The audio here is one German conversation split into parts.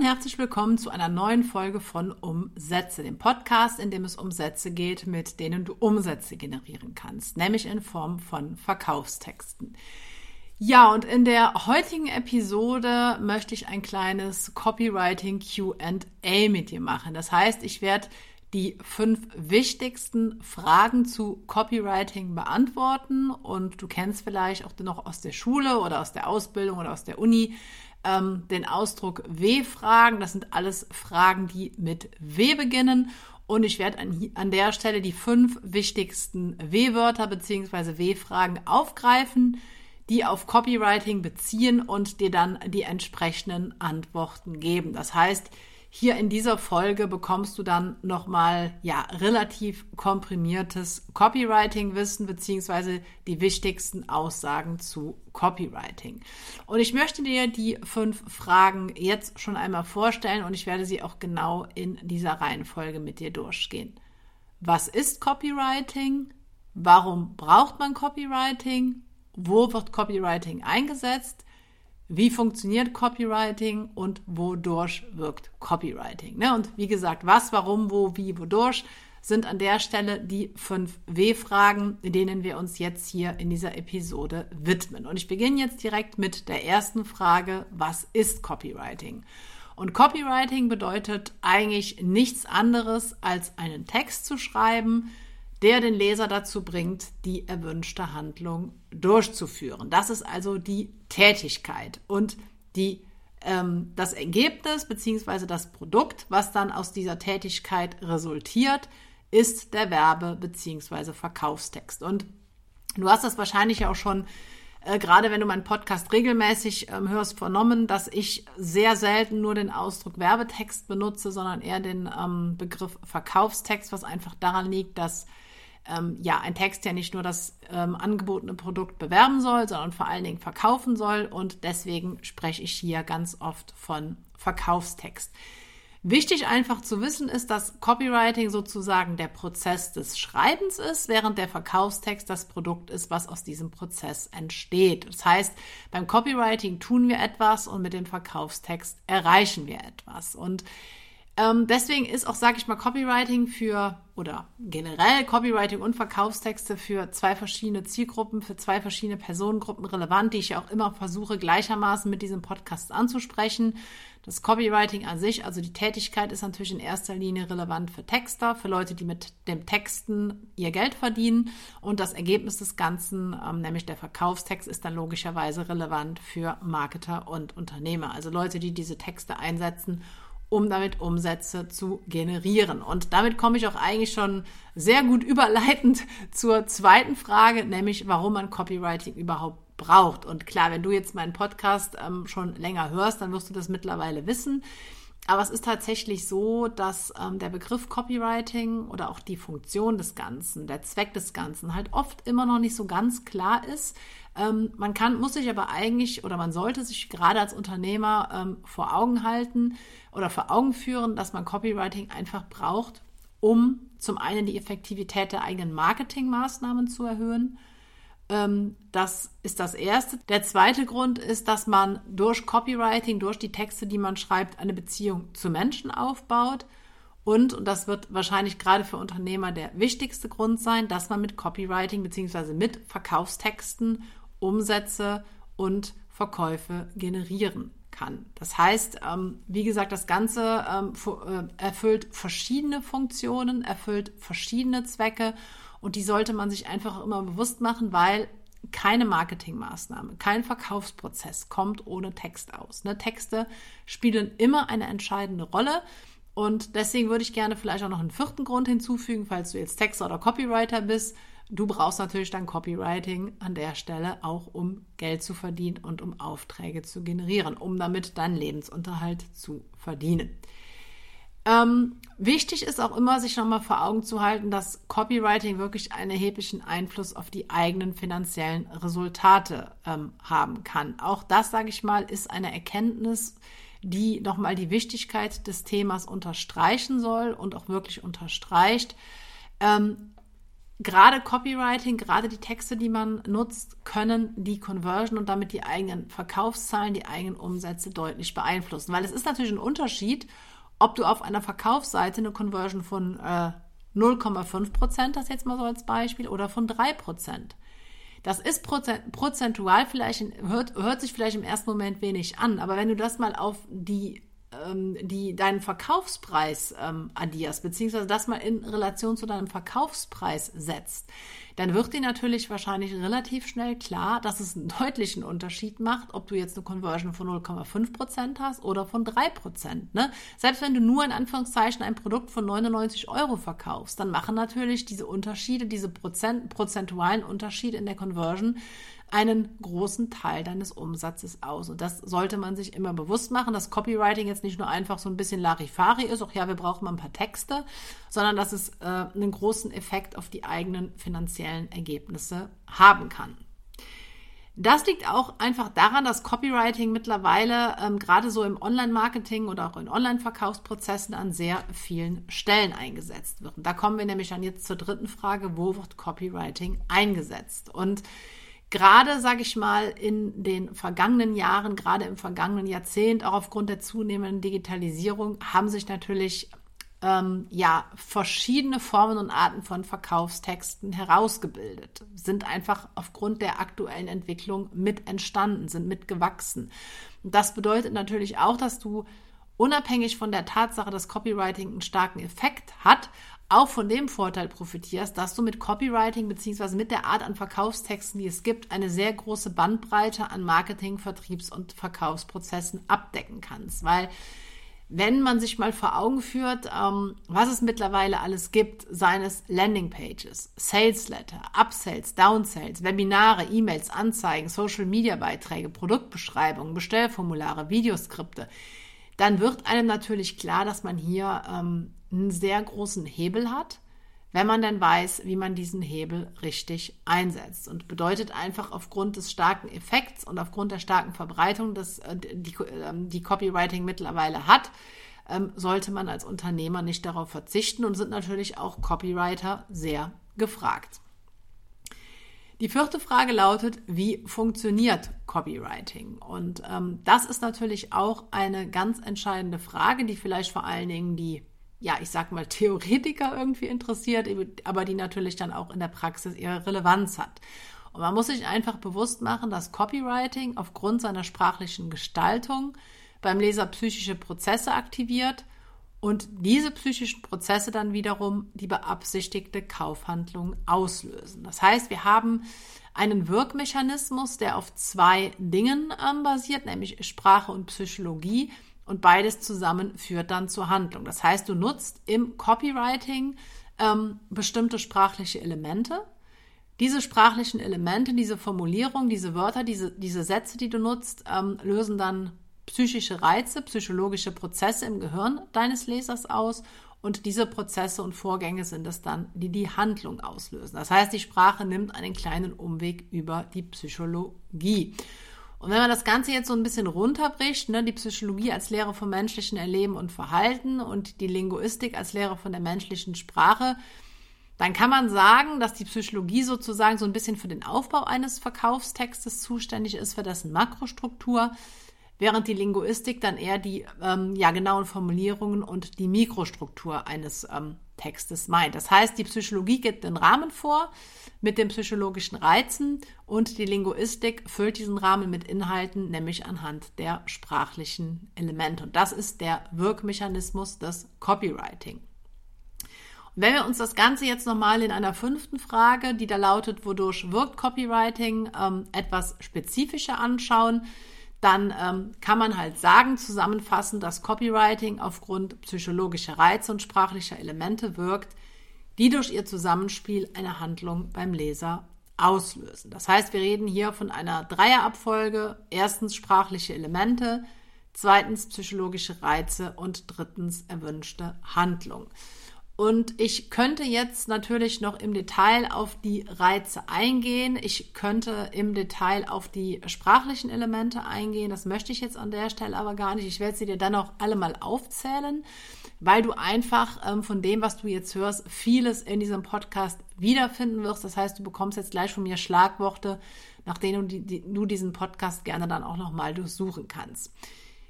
und herzlich willkommen zu einer neuen Folge von Umsätze, dem Podcast, in dem es um Sätze geht, mit denen du Umsätze generieren kannst, nämlich in Form von Verkaufstexten. Ja, und in der heutigen Episode möchte ich ein kleines Copywriting QA mit dir machen. Das heißt, ich werde die fünf wichtigsten Fragen zu Copywriting beantworten und du kennst vielleicht auch noch aus der Schule oder aus der Ausbildung oder aus der Uni ähm, den Ausdruck W-Fragen. Das sind alles Fragen, die mit W beginnen. Und ich werde an, an der Stelle die fünf wichtigsten W-Wörter bzw. W-Fragen aufgreifen, die auf Copywriting beziehen und dir dann die entsprechenden Antworten geben. Das heißt, hier in dieser Folge bekommst du dann nochmal ja relativ komprimiertes Copywriting-Wissen beziehungsweise die wichtigsten Aussagen zu Copywriting. Und ich möchte dir die fünf Fragen jetzt schon einmal vorstellen und ich werde sie auch genau in dieser Reihenfolge mit dir durchgehen. Was ist Copywriting? Warum braucht man Copywriting? Wo wird Copywriting eingesetzt? Wie funktioniert Copywriting und wodurch wirkt Copywriting. Ne? Und wie gesagt, was, warum, wo, wie, wodurch sind an der Stelle die fünf W-Fragen, denen wir uns jetzt hier in dieser Episode widmen. Und ich beginne jetzt direkt mit der ersten Frage, was ist Copywriting? Und Copywriting bedeutet eigentlich nichts anderes, als einen Text zu schreiben, der den Leser dazu bringt, die erwünschte Handlung durchzuführen. Das ist also die Tätigkeit und die, ähm, das Ergebnis bzw. das Produkt, was dann aus dieser Tätigkeit resultiert, ist der Werbe- bzw. Verkaufstext. Und du hast das wahrscheinlich auch schon äh, gerade wenn du meinen Podcast regelmäßig ähm, hörst, vernommen, dass ich sehr selten nur den Ausdruck Werbetext benutze, sondern eher den ähm, Begriff Verkaufstext, was einfach daran liegt, dass ähm, ja, ein Text ja nicht nur das ähm, angebotene Produkt bewerben soll, sondern vor allen Dingen verkaufen soll. Und deswegen spreche ich hier ganz oft von Verkaufstext. Wichtig einfach zu wissen ist, dass Copywriting sozusagen der Prozess des Schreibens ist, während der Verkaufstext das Produkt ist, was aus diesem Prozess entsteht. Das heißt, beim Copywriting tun wir etwas und mit dem Verkaufstext erreichen wir etwas. Und ähm, deswegen ist auch, sage ich mal, Copywriting für oder generell Copywriting und Verkaufstexte für zwei verschiedene Zielgruppen, für zwei verschiedene Personengruppen relevant, die ich ja auch immer versuche gleichermaßen mit diesem Podcast anzusprechen. Das Copywriting an sich, also die Tätigkeit, ist natürlich in erster Linie relevant für Texter, für Leute, die mit dem Texten ihr Geld verdienen. Und das Ergebnis des Ganzen, ähm, nämlich der Verkaufstext, ist dann logischerweise relevant für Marketer und Unternehmer, also Leute, die diese Texte einsetzen um damit Umsätze zu generieren. Und damit komme ich auch eigentlich schon sehr gut überleitend zur zweiten Frage, nämlich warum man Copywriting überhaupt braucht. Und klar, wenn du jetzt meinen Podcast ähm, schon länger hörst, dann wirst du das mittlerweile wissen. Aber es ist tatsächlich so, dass ähm, der Begriff Copywriting oder auch die Funktion des Ganzen, der Zweck des Ganzen halt oft immer noch nicht so ganz klar ist. Ähm, man kann, muss sich aber eigentlich oder man sollte sich gerade als Unternehmer ähm, vor Augen halten oder vor Augen führen, dass man Copywriting einfach braucht, um zum einen die Effektivität der eigenen Marketingmaßnahmen zu erhöhen das ist das Erste. Der zweite Grund ist, dass man durch Copywriting, durch die Texte, die man schreibt, eine Beziehung zu Menschen aufbaut. Und, und das wird wahrscheinlich gerade für Unternehmer der wichtigste Grund sein, dass man mit Copywriting bzw. mit Verkaufstexten Umsätze und Verkäufe generieren kann. Das heißt, ähm, wie gesagt, das Ganze ähm, äh, erfüllt verschiedene Funktionen, erfüllt verschiedene Zwecke und die sollte man sich einfach immer bewusst machen, weil keine Marketingmaßnahme, kein Verkaufsprozess kommt ohne Text aus. Ne? Texte spielen immer eine entscheidende Rolle. Und deswegen würde ich gerne vielleicht auch noch einen vierten Grund hinzufügen, falls du jetzt Texter oder Copywriter bist. Du brauchst natürlich dann Copywriting an der Stelle auch, um Geld zu verdienen und um Aufträge zu generieren, um damit deinen Lebensunterhalt zu verdienen. Ähm, wichtig ist auch immer, sich nochmal vor Augen zu halten, dass Copywriting wirklich einen erheblichen Einfluss auf die eigenen finanziellen Resultate ähm, haben kann. Auch das, sage ich mal, ist eine Erkenntnis, die nochmal die Wichtigkeit des Themas unterstreichen soll und auch wirklich unterstreicht. Ähm, gerade Copywriting, gerade die Texte, die man nutzt, können die Conversion und damit die eigenen Verkaufszahlen, die eigenen Umsätze deutlich beeinflussen. Weil es ist natürlich ein Unterschied, ob du auf einer Verkaufsseite eine Conversion von äh, 0,5 Prozent, das jetzt mal so als Beispiel, oder von 3 Prozent. Das ist prozentual vielleicht, hört, hört sich vielleicht im ersten Moment wenig an, aber wenn du das mal auf die ähm, die deinen Verkaufspreis ähm, addierst, beziehungsweise das mal in Relation zu deinem Verkaufspreis setzt, dann wird dir natürlich wahrscheinlich relativ schnell klar, dass es einen deutlichen Unterschied macht, ob du jetzt eine Conversion von 0,5 Prozent hast oder von 3%. Ne? Selbst wenn du nur in Anführungszeichen ein Produkt von 99 Euro verkaufst, dann machen natürlich diese Unterschiede, diese Prozent, prozentualen Unterschiede in der Conversion einen großen Teil deines Umsatzes aus. Und das sollte man sich immer bewusst machen, dass Copywriting jetzt nicht nur einfach so ein bisschen Larifari ist, auch ja, wir brauchen mal ein paar Texte, sondern dass es äh, einen großen Effekt auf die eigenen finanziellen Ergebnisse haben kann. Das liegt auch einfach daran, dass Copywriting mittlerweile ähm, gerade so im Online-Marketing oder auch in Online-Verkaufsprozessen an sehr vielen Stellen eingesetzt wird. Und da kommen wir nämlich dann jetzt zur dritten Frage, wo wird Copywriting eingesetzt? Und gerade, sage ich mal, in den vergangenen Jahren, gerade im vergangenen Jahrzehnt, auch aufgrund der zunehmenden Digitalisierung, haben sich natürlich ähm, ja verschiedene Formen und Arten von Verkaufstexten herausgebildet, sind einfach aufgrund der aktuellen Entwicklung mit entstanden, sind mitgewachsen. Das bedeutet natürlich auch, dass du unabhängig von der Tatsache, dass Copywriting einen starken Effekt hat, auch von dem Vorteil profitierst, dass du mit Copywriting bzw. mit der Art an Verkaufstexten, die es gibt, eine sehr große Bandbreite an Marketing, Vertriebs- und Verkaufsprozessen abdecken kannst. Weil wenn man sich mal vor Augen führt, ähm, was es mittlerweile alles gibt, seien es Landingpages, Sales Letter, Upsells, Downsells, Webinare, E-Mails, Anzeigen, Social-Media-Beiträge, Produktbeschreibungen, Bestellformulare, Videoskripte, dann wird einem natürlich klar, dass man hier ähm, einen sehr großen Hebel hat, wenn man dann weiß, wie man diesen Hebel richtig einsetzt. Und bedeutet einfach aufgrund des starken Effekts und aufgrund der starken Verbreitung, das äh, die, ähm, die Copywriting mittlerweile hat, ähm, sollte man als Unternehmer nicht darauf verzichten und sind natürlich auch Copywriter sehr gefragt. Die vierte Frage lautet, wie funktioniert Copywriting? Und ähm, das ist natürlich auch eine ganz entscheidende Frage, die vielleicht vor allen Dingen die ja, ich sag mal, Theoretiker irgendwie interessiert, aber die natürlich dann auch in der Praxis ihre Relevanz hat. Und man muss sich einfach bewusst machen, dass Copywriting aufgrund seiner sprachlichen Gestaltung beim Leser psychische Prozesse aktiviert und diese psychischen Prozesse dann wiederum die beabsichtigte Kaufhandlung auslösen. Das heißt, wir haben einen Wirkmechanismus, der auf zwei Dingen ähm, basiert, nämlich Sprache und Psychologie und beides zusammen führt dann zur Handlung. Das heißt, du nutzt im Copywriting ähm, bestimmte sprachliche Elemente. Diese sprachlichen Elemente, diese Formulierung, diese Wörter, diese, diese Sätze, die du nutzt, ähm, lösen dann psychische Reize, psychologische Prozesse im Gehirn deines Lesers aus und diese Prozesse und Vorgänge sind es dann, die die Handlung auslösen. Das heißt, die Sprache nimmt einen kleinen Umweg über die Psychologie. Und wenn man das Ganze jetzt so ein bisschen runterbricht, ne, die Psychologie als Lehre vom menschlichen Erleben und Verhalten und die Linguistik als Lehre von der menschlichen Sprache, dann kann man sagen, dass die Psychologie sozusagen so ein bisschen für den Aufbau eines Verkaufstextes zuständig ist, für dessen Makrostruktur, während die Linguistik dann eher die ähm, ja, genauen Formulierungen und die Mikrostruktur eines ähm, Textes meint. Das heißt, die Psychologie gibt den Rahmen vor mit den psychologischen Reizen und die Linguistik füllt diesen Rahmen mit Inhalten, nämlich anhand der sprachlichen Elemente. Und das ist der Wirkmechanismus des Copywriting. Und wenn wir uns das Ganze jetzt nochmal in einer fünften Frage, die da lautet, wodurch wirkt Copywriting, ähm, etwas spezifischer anschauen, dann ähm, kann man halt sagen, zusammenfassend, dass Copywriting aufgrund psychologischer Reize und sprachlicher Elemente wirkt, die durch ihr Zusammenspiel eine Handlung beim Leser auslösen. Das heißt, wir reden hier von einer Dreierabfolge. Erstens sprachliche Elemente, zweitens psychologische Reize und drittens erwünschte Handlung. Und ich könnte jetzt natürlich noch im Detail auf die Reize eingehen. Ich könnte im Detail auf die sprachlichen Elemente eingehen. Das möchte ich jetzt an der Stelle aber gar nicht. Ich werde sie dir dann auch alle mal aufzählen. weil du einfach ähm, von dem, was du jetzt hörst, vieles in diesem Podcast wiederfinden wirst. Das heißt, du bekommst jetzt gleich von mir Schlagworte, nach denen du, die, du diesen Podcast gerne dann auch nochmal durchsuchen kannst.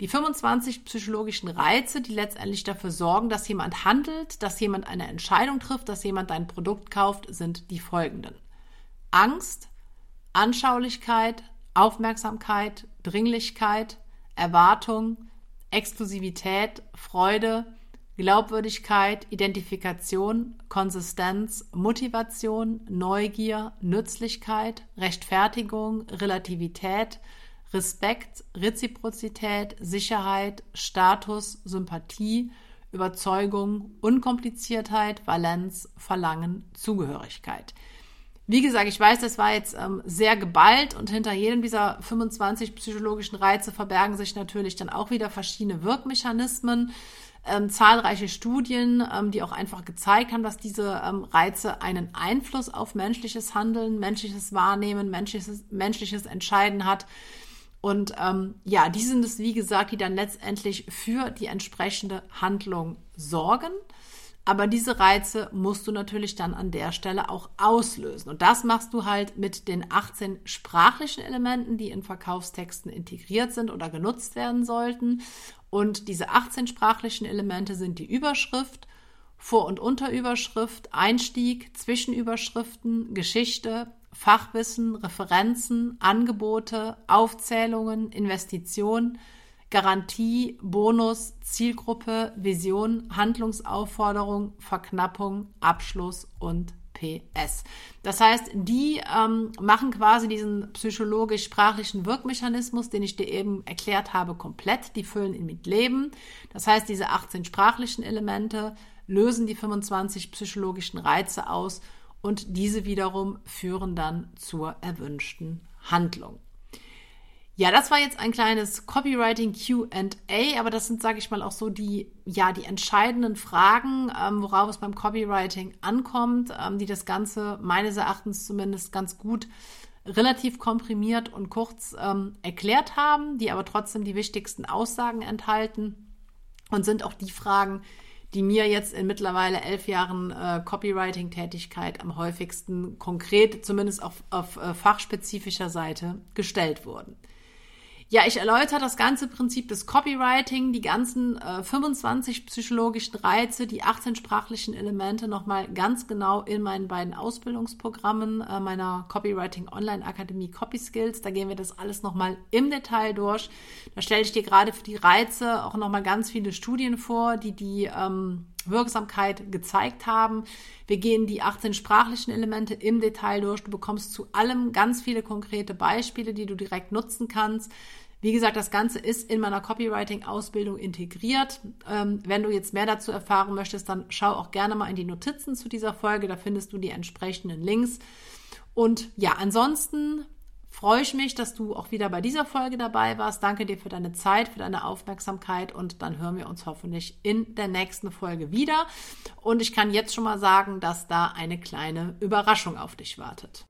Die 25 psychologischen Reize, die letztendlich dafür sorgen, dass jemand handelt, dass jemand eine Entscheidung trifft, dass jemand dein Produkt kauft, sind die folgenden. Angst, Anschaulichkeit, Aufmerksamkeit, Dringlichkeit, Erwartung, Exklusivität, Freude, Glaubwürdigkeit, Identifikation, Konsistenz, Motivation, Neugier, Nützlichkeit, Rechtfertigung, Relativität, Respekt, Reziprozität, Sicherheit, Status, Sympathie, Überzeugung, Unkompliziertheit, Valenz, Verlangen, Zugehörigkeit. Wie gesagt, ich weiß, das war jetzt ähm, sehr geballt und hinter jedem dieser 25 psychologischen Reize verbergen sich natürlich dann auch wieder verschiedene Wirkmechanismen. Ähm, zahlreiche Studien, ähm, die auch einfach gezeigt haben, dass diese ähm, Reize einen Einfluss auf menschliches Handeln, menschliches Wahrnehmen, menschliches, menschliches Entscheiden hat. Und ähm, ja, die sind es, wie gesagt, die dann letztendlich für die entsprechende Handlung sorgen. Aber diese Reize musst du natürlich dann an der Stelle auch auslösen. Und das machst du halt mit den 18 sprachlichen Elementen, die in Verkaufstexten integriert sind oder genutzt werden sollten. Und diese 18 sprachlichen Elemente sind die Überschrift, Vor- und Unterüberschrift, Einstieg, Zwischenüberschriften, Geschichte, Fachwissen, Referenzen, Angebote, Aufzählungen, Investitionen, Garantie, Bonus, Zielgruppe, Vision, Handlungsaufforderung, Verknappung, Abschluss und PS. Das heißt, die ähm, machen quasi diesen psychologisch-sprachlichen Wirkmechanismus, den ich dir eben erklärt habe, komplett. Die füllen ihn mit Leben. Das heißt, diese 18 sprachlichen Elemente lösen die 25 psychologischen Reize aus und diese wiederum führen dann zur erwünschten Handlung. Ja, das war jetzt ein kleines Copywriting QA, aber das sind, sage ich mal, auch so die, ja, die entscheidenden Fragen, ähm, worauf es beim Copywriting ankommt, ähm, die das Ganze meines Erachtens zumindest ganz gut relativ komprimiert und kurz ähm, erklärt haben, die aber trotzdem die wichtigsten Aussagen enthalten und sind auch die Fragen, die mir jetzt in mittlerweile elf Jahren äh, Copywriting-Tätigkeit am häufigsten konkret, zumindest auf, auf äh, fachspezifischer Seite, gestellt wurden. Ja, ich erläutere das ganze Prinzip des Copywriting, die ganzen äh, 25 psychologischen Reize, die 18 sprachlichen Elemente nochmal ganz genau in meinen beiden Ausbildungsprogrammen äh, meiner Copywriting Online Akademie Copy Skills. Da gehen wir das alles nochmal im Detail durch. Da stelle ich dir gerade für die Reize auch nochmal ganz viele Studien vor, die die ähm, Wirksamkeit gezeigt haben. Wir gehen die 18 sprachlichen Elemente im Detail durch. Du bekommst zu allem ganz viele konkrete Beispiele, die du direkt nutzen kannst. Wie gesagt, das Ganze ist in meiner Copywriting-Ausbildung integriert. Ähm, wenn du jetzt mehr dazu erfahren möchtest, dann schau auch gerne mal in die Notizen zu dieser Folge. Da findest du die entsprechenden Links. Und ja, ansonsten freue ich mich, dass du auch wieder bei dieser Folge dabei warst. Danke dir für deine Zeit, für deine Aufmerksamkeit und dann hören wir uns hoffentlich in der nächsten Folge wieder. Und ich kann jetzt schon mal sagen, dass da eine kleine Überraschung auf dich wartet.